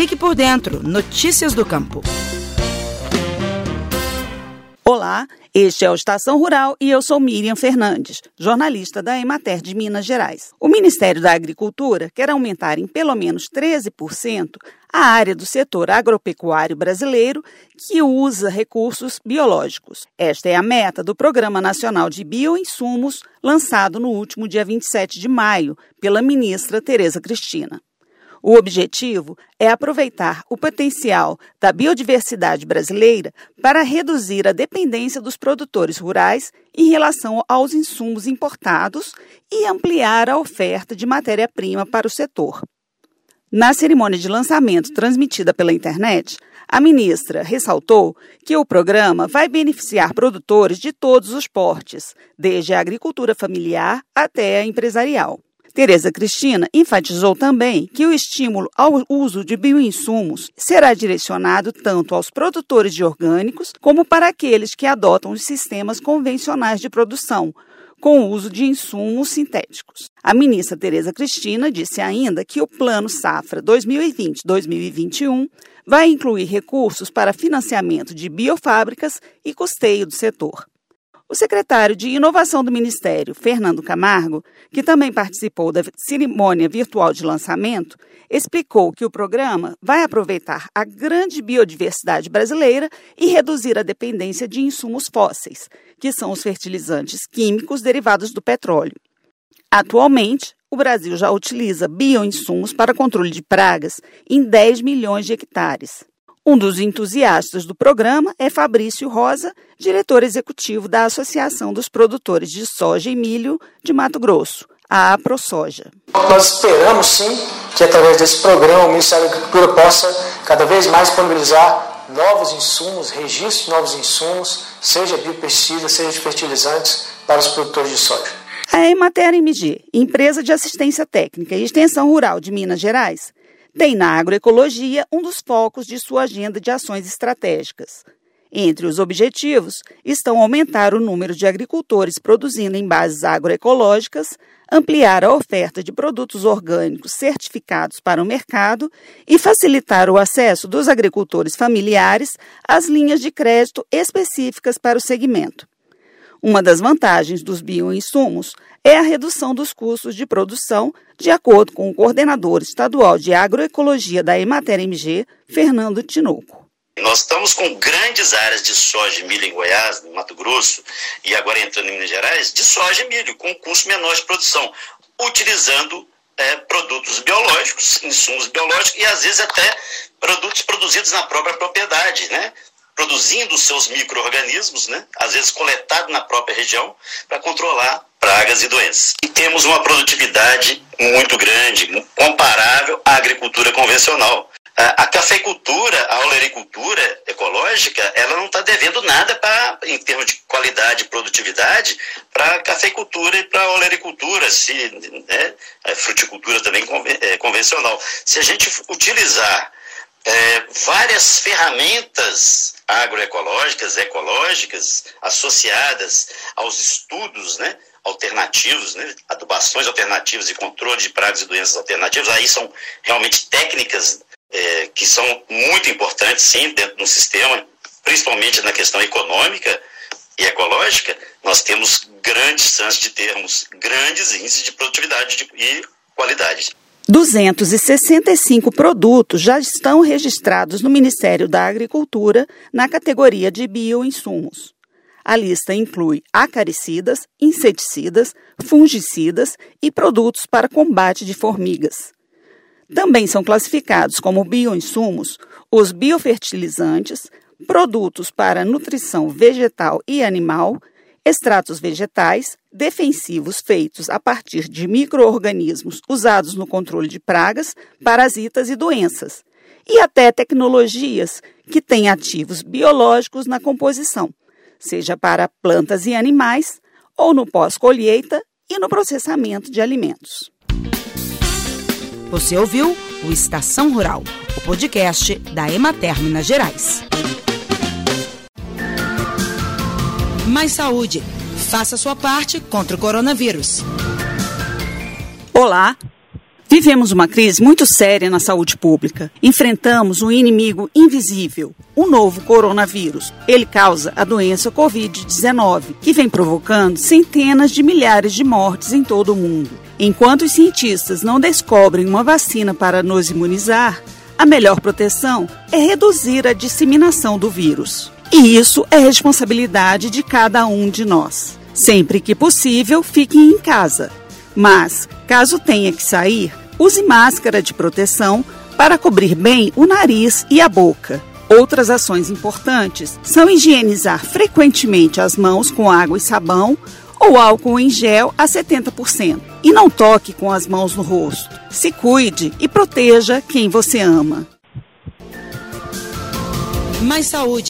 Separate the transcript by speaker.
Speaker 1: Fique por dentro. Notícias do Campo.
Speaker 2: Olá, este é o Estação Rural e eu sou Miriam Fernandes, jornalista da Emater de Minas Gerais. O Ministério da Agricultura quer aumentar em pelo menos 13% a área do setor agropecuário brasileiro que usa recursos biológicos. Esta é a meta do Programa Nacional de Bioinsumos, lançado no último dia 27 de maio pela ministra Tereza Cristina. O objetivo é aproveitar o potencial da biodiversidade brasileira para reduzir a dependência dos produtores rurais em relação aos insumos importados e ampliar a oferta de matéria-prima para o setor. Na cerimônia de lançamento transmitida pela internet, a ministra ressaltou que o programa vai beneficiar produtores de todos os portes, desde a agricultura familiar até a empresarial. Tereza Cristina enfatizou também que o estímulo ao uso de bioinsumos será direcionado tanto aos produtores de orgânicos como para aqueles que adotam os sistemas convencionais de produção, com o uso de insumos sintéticos. A ministra Tereza Cristina disse ainda que o Plano Safra 2020-2021 vai incluir recursos para financiamento de biofábricas e custeio do setor. O secretário de Inovação do Ministério, Fernando Camargo, que também participou da cerimônia virtual de lançamento, explicou que o programa vai aproveitar a grande biodiversidade brasileira e reduzir a dependência de insumos fósseis, que são os fertilizantes químicos derivados do petróleo. Atualmente, o Brasil já utiliza bioinsumos para controle de pragas em 10 milhões de hectares. Um dos entusiastas do programa é Fabrício Rosa, diretor executivo da Associação dos Produtores de Soja e Milho de Mato Grosso, a AproSoja.
Speaker 3: Nós esperamos sim que através desse programa o Ministério da Agricultura possa cada vez mais disponibilizar novos insumos, registros de novos insumos, seja biopesticidas, seja de fertilizantes para os produtores de soja.
Speaker 2: A Emater MG, empresa de assistência técnica e extensão rural de Minas Gerais, tem na agroecologia um dos focos de sua agenda de ações estratégicas. Entre os objetivos estão aumentar o número de agricultores produzindo em bases agroecológicas, ampliar a oferta de produtos orgânicos certificados para o mercado e facilitar o acesso dos agricultores familiares às linhas de crédito específicas para o segmento. Uma das vantagens dos bioinsumos é a redução dos custos de produção, de acordo com o coordenador estadual de agroecologia da Emater MG, Fernando Tinoco.
Speaker 4: Nós estamos com grandes áreas de soja e milho em Goiás, no Mato Grosso e agora entrando em Minas Gerais, de soja e milho, com custo menor de produção, utilizando é, produtos biológicos, insumos biológicos e às vezes até produtos produzidos na própria propriedade, né? Produzindo seus micro-organismos, né? às vezes coletado na própria região, para controlar pragas e doenças. E temos uma produtividade muito grande, comparável à agricultura convencional. A cafeicultura, a olericultura ecológica, ela não está devendo nada pra, em termos de qualidade e produtividade para a cafeicultura e para a olericultura, se, né, a fruticultura também é, convencional. Se a gente utilizar é, várias ferramentas agroecológicas, ecológicas, associadas aos estudos né, alternativos, né, adubações alternativas e controle de pragas e doenças alternativas, aí são realmente técnicas é, que são muito importantes, sim, dentro do sistema, principalmente na questão econômica e ecológica, nós temos grandes chances de termos grandes índices de produtividade e qualidade.
Speaker 2: 265 produtos já estão registrados no Ministério da Agricultura na categoria de bioinsumos. A lista inclui acaricidas, inseticidas, fungicidas e produtos para combate de formigas. Também são classificados como bioinsumos os biofertilizantes, produtos para nutrição vegetal e animal, extratos vegetais, defensivos feitos a partir de microorganismos usados no controle de pragas, parasitas e doenças, e até tecnologias que têm ativos biológicos na composição, seja para plantas e animais ou no pós-colheita e no processamento de alimentos.
Speaker 1: Você ouviu o Estação Rural, o podcast da Emater Minas Gerais. Mais saúde. Faça sua parte contra o coronavírus.
Speaker 2: Olá. Vivemos uma crise muito séria na saúde pública. Enfrentamos um inimigo invisível, o novo coronavírus. Ele causa a doença Covid-19, que vem provocando centenas de milhares de mortes em todo o mundo. Enquanto os cientistas não descobrem uma vacina para nos imunizar, a melhor proteção é reduzir a disseminação do vírus. E isso é responsabilidade de cada um de nós. Sempre que possível, fiquem em casa. Mas, caso tenha que sair, use máscara de proteção para cobrir bem o nariz e a boca. Outras ações importantes são higienizar frequentemente as mãos com água e sabão ou álcool em gel a 70%. E não toque com as mãos no rosto. Se cuide e proteja quem você ama.
Speaker 1: Mais saúde